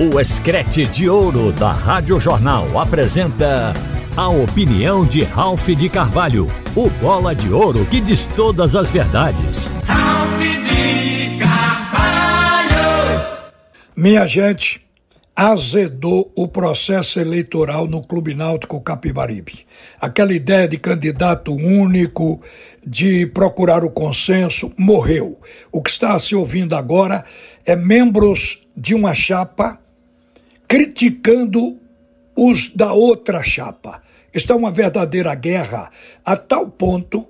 O Escrete de Ouro da Rádio Jornal apresenta a opinião de Ralph de Carvalho, o bola de ouro que diz todas as verdades. Ralph de Carvalho! Minha gente, azedou o processo eleitoral no Clube Náutico Capibaribe. Aquela ideia de candidato único, de procurar o consenso, morreu. O que está se ouvindo agora é membros de uma chapa criticando os da outra chapa. Está uma verdadeira guerra a tal ponto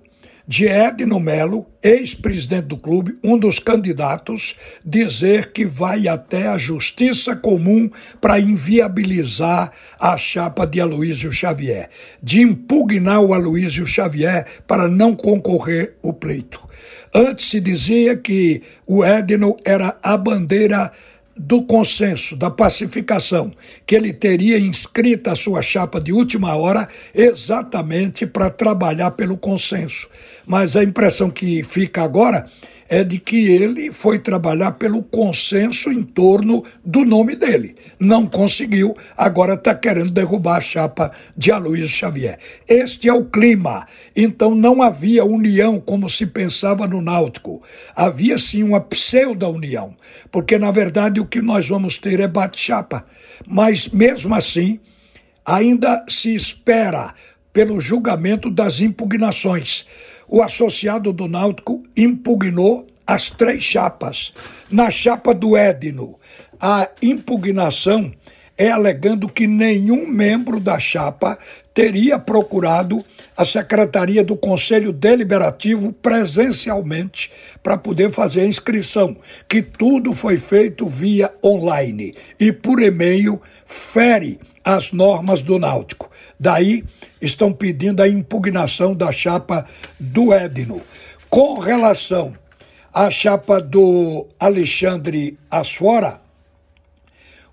de Edno Melo, ex-presidente do clube, um dos candidatos, dizer que vai até a justiça comum para inviabilizar a chapa de Aloísio Xavier, de impugnar o Aloísio Xavier para não concorrer o pleito. Antes se dizia que o Edno era a bandeira do consenso, da pacificação, que ele teria inscrita a sua chapa de última hora exatamente para trabalhar pelo consenso. Mas a impressão que fica agora é de que ele foi trabalhar pelo consenso em torno do nome dele. Não conseguiu, agora está querendo derrubar a chapa de Aloysio Xavier. Este é o clima. Então não havia união como se pensava no Náutico. Havia sim uma pseudo-união, porque na verdade o que nós vamos ter é bate-chapa. Mas mesmo assim, ainda se espera pelo julgamento das impugnações o associado do Náutico impugnou as três chapas. Na chapa do Edno, a impugnação é alegando que nenhum membro da chapa teria procurado a secretaria do Conselho Deliberativo presencialmente para poder fazer a inscrição, que tudo foi feito via online e por e-mail fere as normas do Náutico. Daí estão pedindo a impugnação da chapa do Edno. Com relação à chapa do Alexandre Asfora,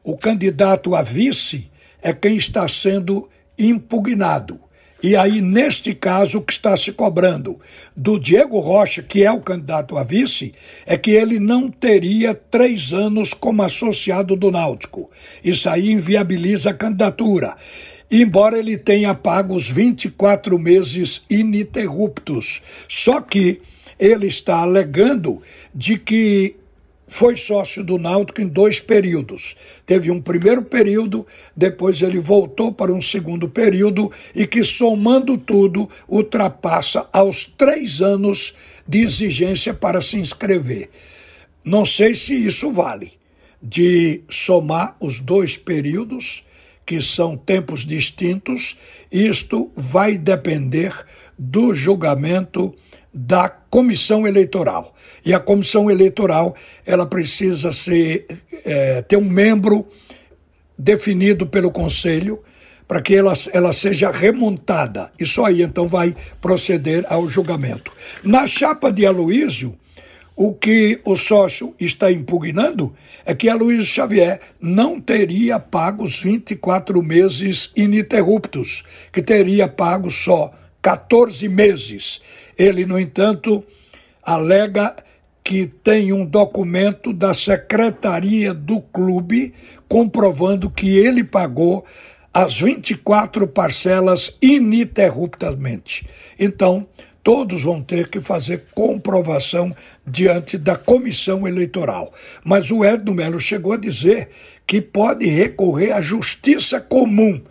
o candidato a vice é quem está sendo impugnado. E aí, neste caso, o que está se cobrando do Diego Rocha, que é o candidato a vice, é que ele não teria três anos como associado do Náutico. Isso aí inviabiliza a candidatura. Embora ele tenha pago os 24 meses ininterruptos. Só que ele está alegando de que foi sócio do Náutico em dois períodos. Teve um primeiro período, depois ele voltou para um segundo período e que, somando tudo, ultrapassa aos três anos de exigência para se inscrever. Não sei se isso vale, de somar os dois períodos, que são tempos distintos, isto vai depender do julgamento da comissão eleitoral. E a comissão eleitoral ela precisa ser, é, ter um membro definido pelo conselho para que ela, ela seja remontada. E só aí então vai proceder ao julgamento. Na chapa de Aloísio, o que o sócio está impugnando é que Aloysio Xavier não teria pago os 24 meses ininterruptos, que teria pago só 14 meses. Ele, no entanto, alega que tem um documento da secretaria do clube comprovando que ele pagou as 24 parcelas ininterruptamente. Então, todos vão ter que fazer comprovação diante da comissão eleitoral. Mas o Edno Melo chegou a dizer que pode recorrer à justiça comum,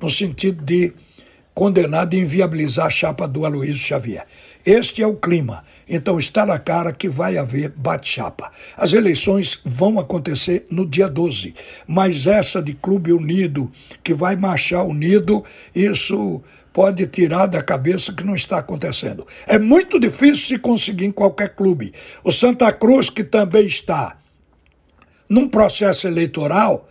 no sentido de condenado a inviabilizar a chapa do Aloysio Xavier. Este é o clima. Então está na cara que vai haver bate-chapa. As eleições vão acontecer no dia 12, mas essa de Clube Unido, que vai marchar unido, isso pode tirar da cabeça que não está acontecendo. É muito difícil se conseguir em qualquer clube. O Santa Cruz, que também está num processo eleitoral,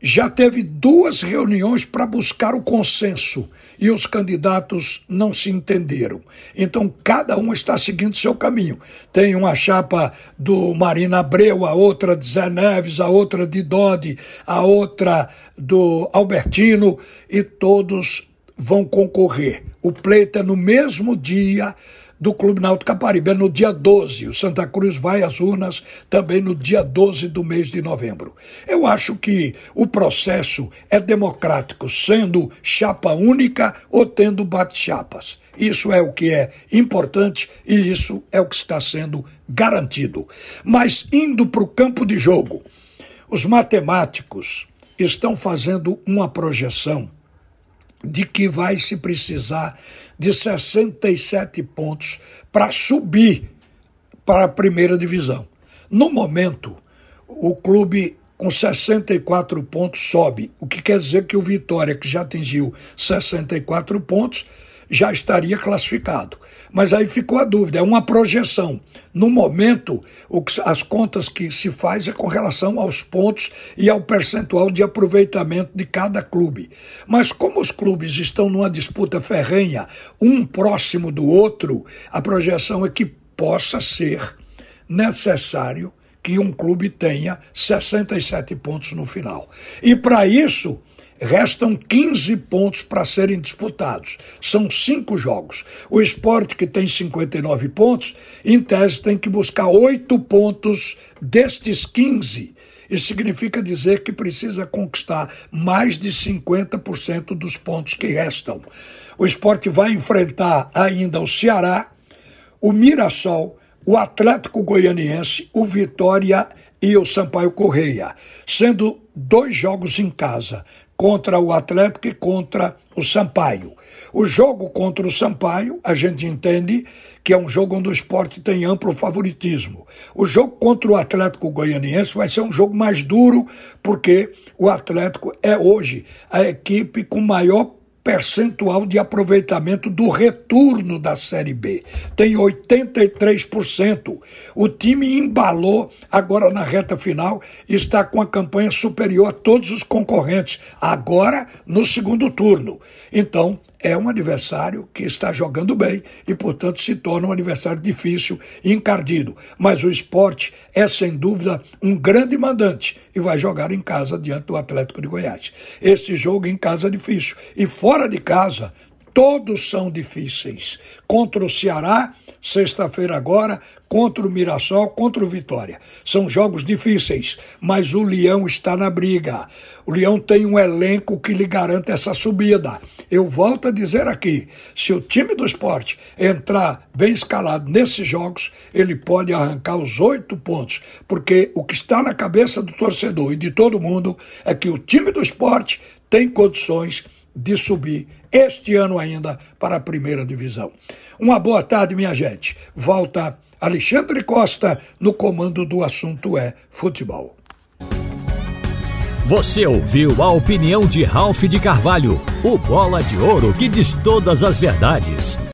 já teve duas reuniões para buscar o consenso e os candidatos não se entenderam. Então, cada um está seguindo seu caminho. Tem uma chapa do Marina Abreu, a outra de Zé Neves, a outra de Dodi, a outra do Albertino, e todos vão concorrer. O pleito é no mesmo dia do Clube Náutico Caparibe, é no dia 12. O Santa Cruz vai às urnas também no dia 12 do mês de novembro. Eu acho que o processo é democrático, sendo chapa única ou tendo bate-chapas. Isso é o que é importante e isso é o que está sendo garantido. Mas indo para o campo de jogo, os matemáticos estão fazendo uma projeção de que vai se precisar de 67 pontos para subir para a primeira divisão. No momento, o clube com 64 pontos sobe, o que quer dizer que o Vitória, que já atingiu 64 pontos, já estaria classificado. Mas aí ficou a dúvida, é uma projeção. No momento, que, as contas que se faz é com relação aos pontos e ao percentual de aproveitamento de cada clube. Mas como os clubes estão numa disputa ferrenha, um próximo do outro, a projeção é que possa ser necessário que um clube tenha 67 pontos no final. E para isso, Restam 15 pontos para serem disputados. São cinco jogos. O esporte, que tem 59 pontos, em tese tem que buscar oito pontos destes 15. Isso significa dizer que precisa conquistar mais de 50% dos pontos que restam. O esporte vai enfrentar ainda o Ceará, o Mirassol, o Atlético Goianiense, o Vitória e o Sampaio Correia, sendo dois jogos em casa contra o Atlético e contra o Sampaio. O jogo contra o Sampaio, a gente entende que é um jogo onde o esporte tem amplo favoritismo. O jogo contra o Atlético Goianiense vai ser um jogo mais duro, porque o Atlético é hoje a equipe com maior percentual de aproveitamento do retorno da Série B. Tem 83%. O time embalou agora na reta final está com a campanha superior a todos os concorrentes, agora no segundo turno. Então, é um adversário que está jogando bem e, portanto, se torna um adversário difícil e encardido. Mas o esporte é, sem dúvida, um grande mandante e vai jogar em casa diante do Atlético de Goiás. Esse jogo em casa é difícil. E fora de casa, todos são difíceis. Contra o Ceará, sexta-feira agora, contra o Mirassol, contra o Vitória. São jogos difíceis, mas o Leão está na briga. O Leão tem um elenco que lhe garante essa subida. Eu volto a dizer aqui: se o time do esporte entrar bem escalado nesses jogos, ele pode arrancar os oito pontos, porque o que está na cabeça do torcedor e de todo mundo é que o time do esporte tem condições de subir este ano ainda para a primeira divisão. Uma boa tarde, minha gente. Volta Alexandre Costa no comando do assunto é futebol. Você ouviu a opinião de Ralph de Carvalho, o bola de ouro que diz todas as verdades.